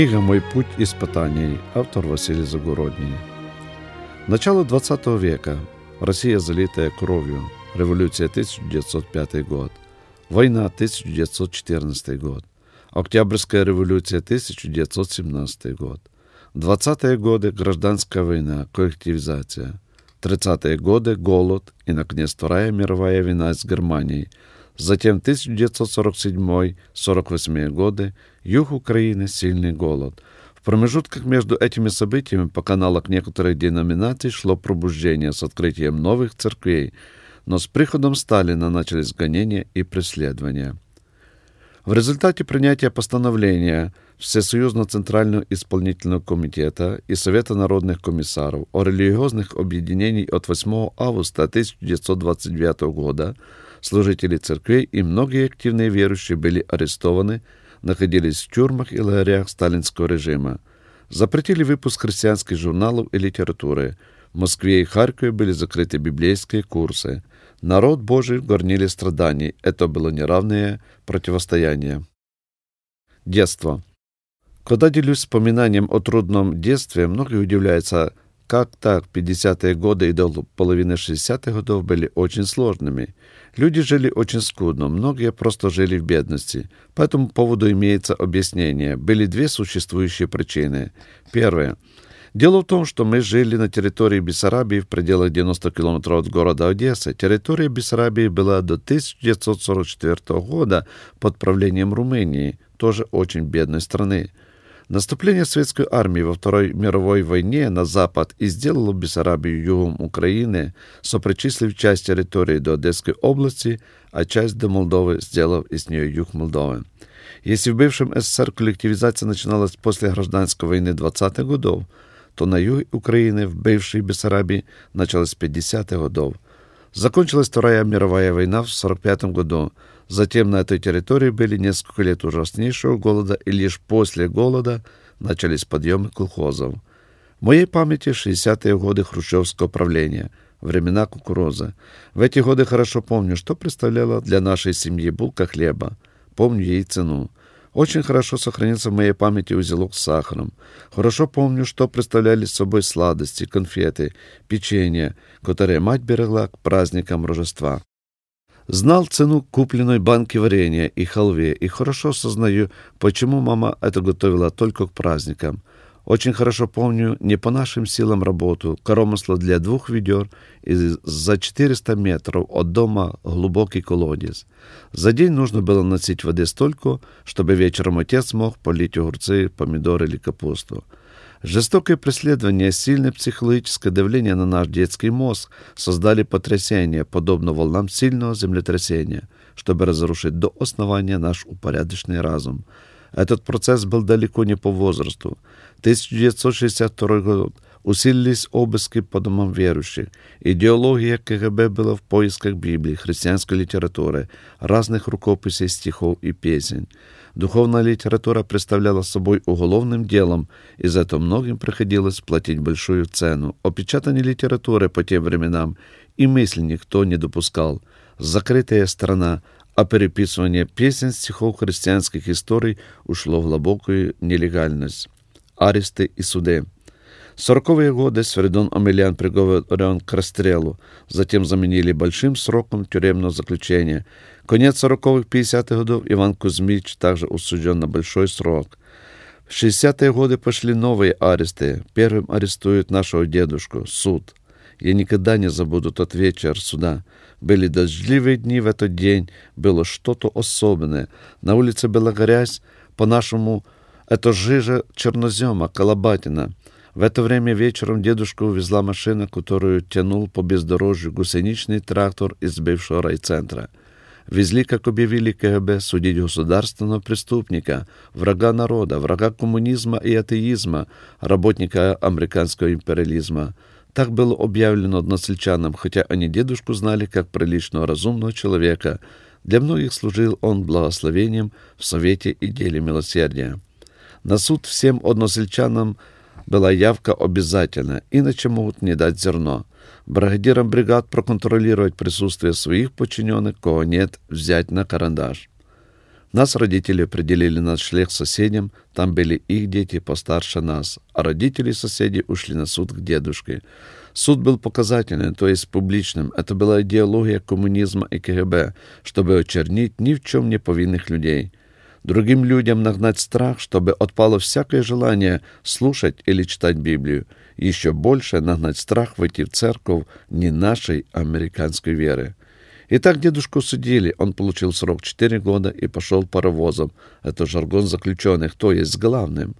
Книга «Мой путь испытаний», автор Василий Загородний. Начало 20 века. Россия, залитая кровью. Революция 1905 год. Война 1914 год. Октябрьская революция 1917 год. 20-е годы гражданская война, коллективизация. 30-е годы голод и, наконец, Вторая мировая война с Германией – Затем 1947-48 годы, юг Украины, сильный голод. В промежутках между этими событиями по каналах некоторых деноминаций шло пробуждение с открытием новых церквей, но с приходом Сталина начались гонения и преследования. В результате принятия постановления Всесоюзно-Центрального исполнительного комитета и Совета народных комиссаров о религиозных объединениях от 8 августа 1929 года служители церквей и многие активные верующие были арестованы, находились в тюрьмах и лагерях сталинского режима. Запретили выпуск христианских журналов и литературы. В Москве и Харькове были закрыты библейские курсы. Народ Божий в горниле страданий. Это было неравное противостояние. Детство. Когда делюсь вспоминанием о трудном детстве, многие удивляются, как так 50-е годы и до половины 60-х годов были очень сложными. Люди жили очень скудно, многие просто жили в бедности. По этому поводу имеется объяснение. Были две существующие причины. Первое. Дело в том, что мы жили на территории Бессарабии в пределах 90 километров от города Одессы. Территория Бессарабии была до 1944 года под правлением Румынии, тоже очень бедной страны. Наступление советской армии во Второй мировой войне на запад и сделало Бессарабию югом Украины, сопричислив часть территории до Одесской области, а часть до Молдовы, сделав из нее юг Молдовы. Если в бывшем СССР коллективизация начиналась после гражданской войны 20-х годов, то на юге Украины, в бывшей Бессарабии, началась 50-х годов. Закончилась Вторая мировая война в 1945 году, Затем на этой территории были несколько лет ужаснейшего голода, и лишь после голода начались подъемы колхозов. В моей памяти 60-е годы хрущевского правления, времена кукурузы. В эти годы хорошо помню, что представляла для нашей семьи булка хлеба. Помню ей цену. Очень хорошо сохранился в моей памяти узелок с сахаром. Хорошо помню, что представляли собой сладости, конфеты, печенье, которые мать берегла к праздникам Рождества. Знал цену купленной банки варенья и халве, и хорошо сознаю, почему мама это готовила только к праздникам. Очень хорошо помню не по нашим силам работу, коромысла для двух ведер и за 400 метров от дома глубокий колодец. За день нужно было носить воды столько, чтобы вечером отец мог полить огурцы, помидоры или капусту. Жестокое преследование, сильное психологическое давление на наш детский мозг создали потрясение, подобно волнам сильного землетрясения, чтобы разрушить до основания наш упорядоченный разум. Этот процесс был далеко не по возрасту. 1962 год усилились обыски по домам верующих. Идеология КГБ была в поисках Библии, христианской литературы, разных рукописей, стихов и песен. Духовная литература представляла собой уголовным делом, и за это многим приходилось платить большую цену. О литературы по тем временам и мысли никто не допускал. Закрытая страна, а переписывание песен, стихов христианских историй ушло в глубокую нелегальность. Аресты и суды. В сороковые годы Сверидон Амельян приговорен к расстрелу, затем заменили большим сроком тюремного заключения. Конец 40-х, 50-х годов Иван Кузьмич также осужден на большой срок. В 60-е годы пошли новые аресты. Первым арестуют нашего дедушку, суд. Я никогда не забуду тот вечер суда. Были дождливые дни в этот день, было что-то особенное. На улице была грязь, по-нашему, это жижа чернозема, колобатина. В это время вечером дедушка увезла машину, которую тянул по бездорожью гусеничный трактор из бывшего райцентра. Везли, как объявили КГБ, судить государственного преступника, врага народа, врага коммунизма и атеизма, работника американского империализма. Так было объявлено односельчанам, хотя они дедушку знали как приличного разумного человека. Для многих служил он благословением в совете и деле милосердия. На суд всем односельчанам была явка обязательна, иначе могут не дать зерно. Бригадирам бригад проконтролировать присутствие своих подчиненных, кого нет, взять на карандаш. Нас родители определили на шлях соседям, там были их дети постарше нас, а родители соседей ушли на суд к дедушке. Суд был показательным, то есть публичным. Это была идеология коммунизма и КГБ, чтобы очернить ни в чем не повинных людей. Другим людям нагнать страх, чтобы отпало всякое желание слушать или читать Библию. Еще больше нагнать страх войти в церковь не нашей американской веры. Итак, дедушку судили, он получил срок 4 года и пошел паровозом. Это жаргон заключенных, то есть с главным.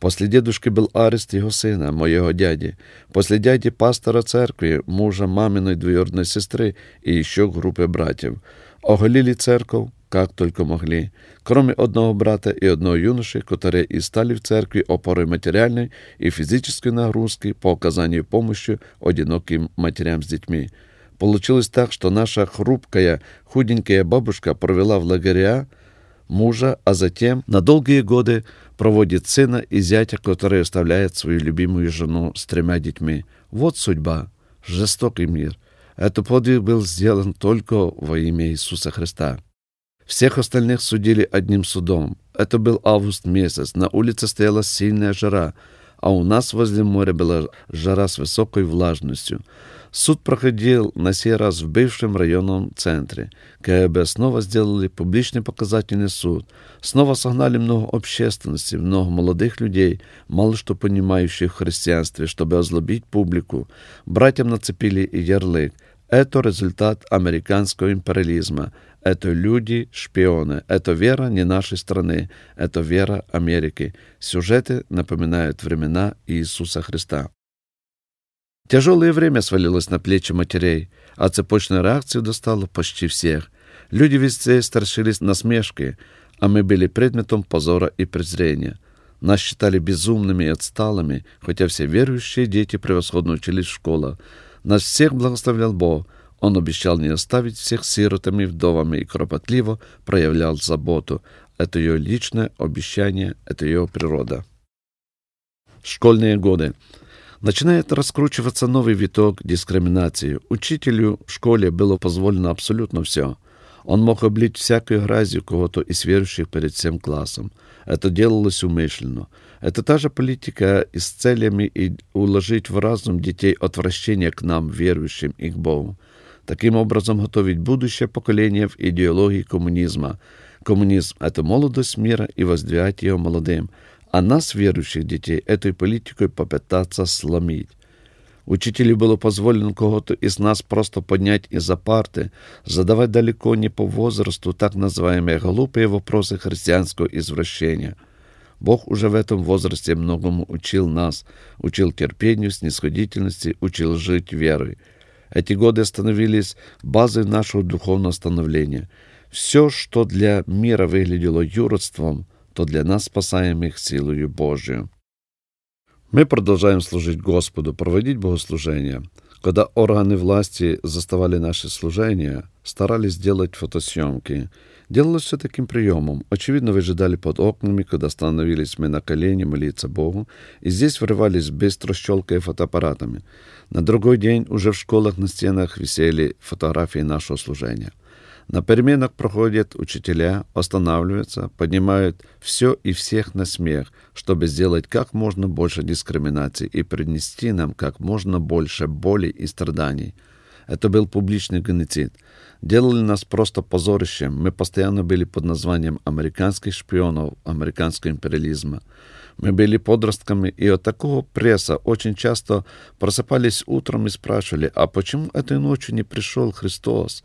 После дедушки был арест его сына, моего дяди. После дяди пастора церкви, мужа маминой двоюродной сестры и еще группы братьев. Оголили церковь, как только могли. Кроме одного брата и одного юноши, которые и стали в церкви опорой материальной и физической нагрузки по оказанию помощи одиноким матерям с детьми. Получилось так, что наша хрупкая, худенькая бабушка провела в лагеря мужа, а затем на долгие годы проводит сына и зятя, который оставляет свою любимую жену с тремя детьми. Вот судьба. Жестокий мир. Этот подвиг был сделан только во имя Иисуса Христа. Всех остальных судили одним судом. Это был август месяц. На улице стояла сильная жара, а у нас возле моря была жара с высокой влажностью. Суд проходил на сей раз в бывшем районном центре. КГБ снова сделали публичный показательный суд. Снова согнали много общественности, много молодых людей, мало что понимающих в христианстве, чтобы озлобить публику. Братьям нацепили ярлык. Это результат американского империализма. Это люди, шпионы. Это вера не нашей страны. Это вера Америки. Сюжеты напоминают времена Иисуса Христа. Тяжелое время свалилось на плечи матерей, а цепочная реакция достала почти всех. Люди везде страшились насмешки, а мы были предметом позора и презрения. Нас считали безумными и отсталыми, хотя все верующие дети превосходно учились в школах. Нас всех благословлял Бог. Он обещал не оставить всех сиротами, вдовами и кропотливо проявлял заботу. Это ее личное обещание, это ее природа. Школьные годы. Начинает раскручиваться новый виток дискриминации. Учителю в школе было позволено абсолютно все. Он мог облить всякую грязью кого-то из верующих перед всем классом. Это делалось умышленно. Это та же политика и с целями и уложить в разум детей отвращение к нам, верующим и к Богу. Таким образом готовить будущее поколение в идеологии коммунизма. Коммунизм — это молодость мира и воздвигать ее молодым — а нас, верующих детей, этой политикой попытаться сломить. Учителю было позволено кого-то из нас просто поднять из-за парты, задавать далеко не по возрасту так называемые глупые вопросы христианского извращения. Бог уже в этом возрасте многому учил нас, учил терпению, снисходительности, учил жить верой. Эти годы становились базой нашего духовного становления. Все, что для мира выглядело юродством – то для нас спасаемых силою Божию. Мы продолжаем служить Господу, проводить богослужения. Когда органы власти заставали наши служения, старались делать фотосъемки. Делалось все таким приемом. Очевидно, выжидали под окнами, когда становились мы на колени молиться Богу, и здесь врывались быстро щелкая фотоаппаратами. На другой день уже в школах на стенах висели фотографии нашего служения. На переменах проходят учителя, останавливаются, поднимают все и всех на смех, чтобы сделать как можно больше дискриминации и принести нам как можно больше боли и страданий. Это был публичный геноцид. Делали нас просто позорищем. Мы постоянно были под названием американских шпионов, американского империализма. Мы были подростками, и от такого пресса очень часто просыпались утром и спрашивали, а почему этой ночью не пришел Христос?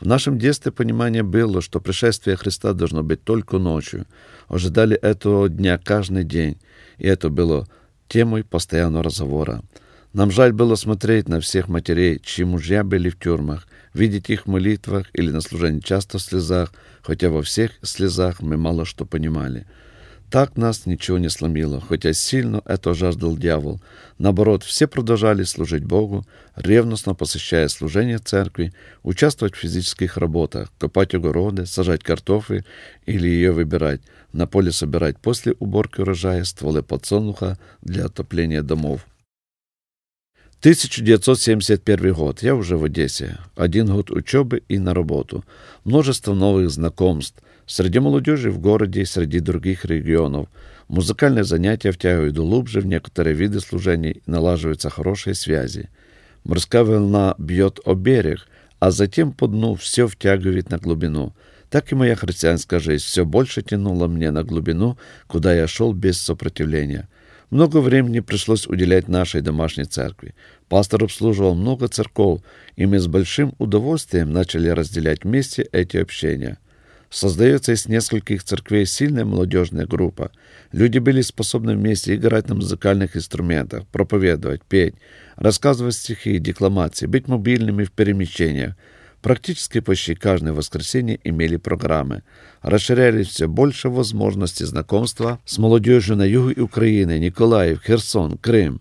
В нашем детстве понимание было, что пришествие Христа должно быть только ночью. Ожидали этого дня каждый день, и это было темой постоянного разговора. Нам жаль было смотреть на всех матерей, чьи мужья были в тюрьмах, видеть их в молитвах или на служении часто в слезах, хотя во всех слезах мы мало что понимали. Так нас ничего не сломило, хотя сильно это жаждал дьявол. Наоборот, все продолжали служить Богу, ревностно посещая служение церкви, участвовать в физических работах, копать огороды, сажать картофель или ее выбирать, на поле собирать после уборки урожая стволы подсолнуха для отопления домов. 1971 год. Я уже в Одессе. Один год учебы и на работу. Множество новых знакомств. Среди молодежи в городе и среди других регионов. Музыкальные занятия втягивают глубже в некоторые виды служений налаживаются хорошие связи. Морская волна бьет о берег, а затем по дну все втягивает на глубину. Так и моя христианская жизнь все больше тянула мне на глубину, куда я шел без сопротивления. Много времени пришлось уделять нашей домашней церкви. Пастор обслуживал много церков, и мы с большим удовольствием начали разделять вместе эти общения. Создается из нескольких церквей сильная молодежная группа. Люди были способны вместе играть на музыкальных инструментах, проповедовать, петь, рассказывать стихи, декламации, быть мобильными в перемещениях. Практически почти каждое воскресенье имели программы. Расширялись все больше возможностей знакомства с молодежью на юге Украины, Николаев, Херсон, Крым.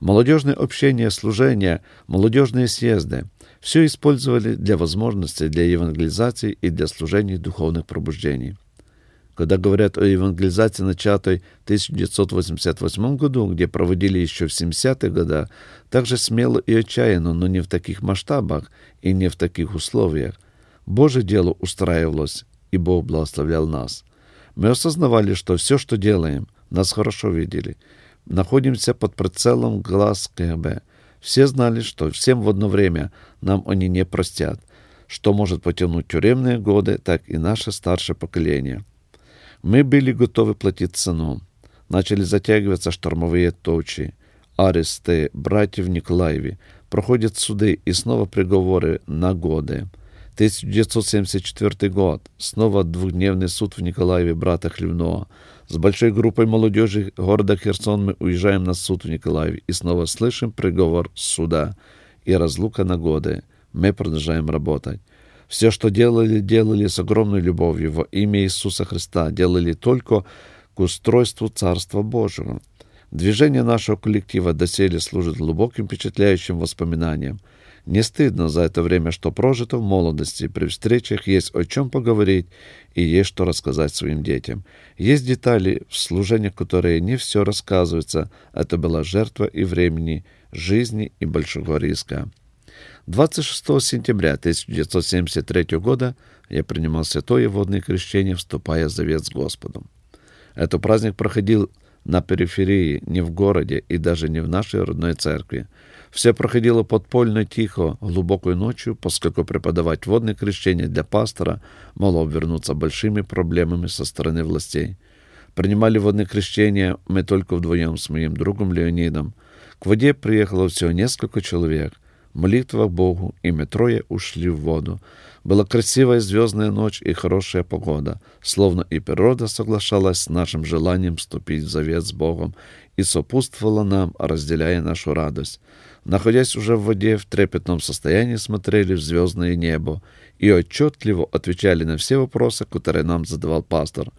Молодежное общение, служение, молодежные съезды – все использовали для возможностей для евангелизации и для служения духовных пробуждений. Когда говорят о евангелизации, начатой в 1988 году, где проводили еще в 70-х годах, также смело и отчаянно, но не в таких масштабах и не в таких условиях. Божье дело устраивалось, и Бог благословлял нас. Мы осознавали, что все, что делаем, нас хорошо видели. Находимся под прицелом глаз КГБ – все знали, что всем в одно время нам они не простят, что может потянуть тюремные годы, так и наше старшее поколение. Мы были готовы платить цену. Начали затягиваться штормовые точи, аресты братьев Николаеве, проходят суды и снова приговоры на годы. 1974 год. Снова двухдневный суд в Николаеве брата Хлевного. С большой группой молодежи города Херсон мы уезжаем на суд в Николаеве и снова слышим приговор суда и разлука на годы. Мы продолжаем работать. Все, что делали, делали с огромной любовью во имя Иисуса Христа, делали только к устройству Царства Божьего. Движение нашего коллектива доселе служит глубоким впечатляющим воспоминанием – не стыдно за это время, что прожито в молодости. При встречах есть о чем поговорить и есть что рассказать своим детям. Есть детали в служениях, которые не все рассказываются. Это была жертва и времени, жизни и большого риска. 26 сентября 1973 года я принимал святое водное крещение, вступая в завет с Господом. Этот праздник проходил на периферии, не в городе и даже не в нашей родной церкви. Все проходило подпольно тихо, глубокой ночью, поскольку преподавать водное крещение для пастора могло обернуться большими проблемами со стороны властей. Принимали водное крещение мы только вдвоем с моим другом Леонидом. К воде приехало всего несколько человек. Молитва Богу, и мы трое ушли в воду. Была красивая звездная ночь и хорошая погода, словно и природа соглашалась с нашим желанием вступить в завет с Богом и сопутствовала нам, разделяя нашу радость находясь уже в воде, в трепетном состоянии смотрели в звездное небо и отчетливо отвечали на все вопросы, которые нам задавал пастор.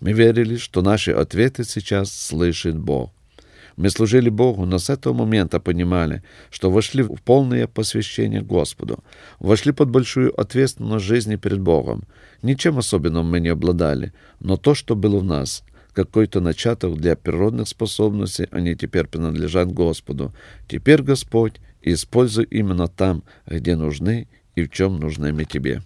Мы верили, что наши ответы сейчас слышит Бог. Мы служили Богу, но с этого момента понимали, что вошли в полное посвящение Господу, вошли под большую ответственность жизни перед Богом. Ничем особенным мы не обладали, но то, что было в нас — какой-то начаток для природных способностей, они теперь принадлежат Господу. Теперь Господь используй именно там, где нужны и в чем нужны мы Тебе.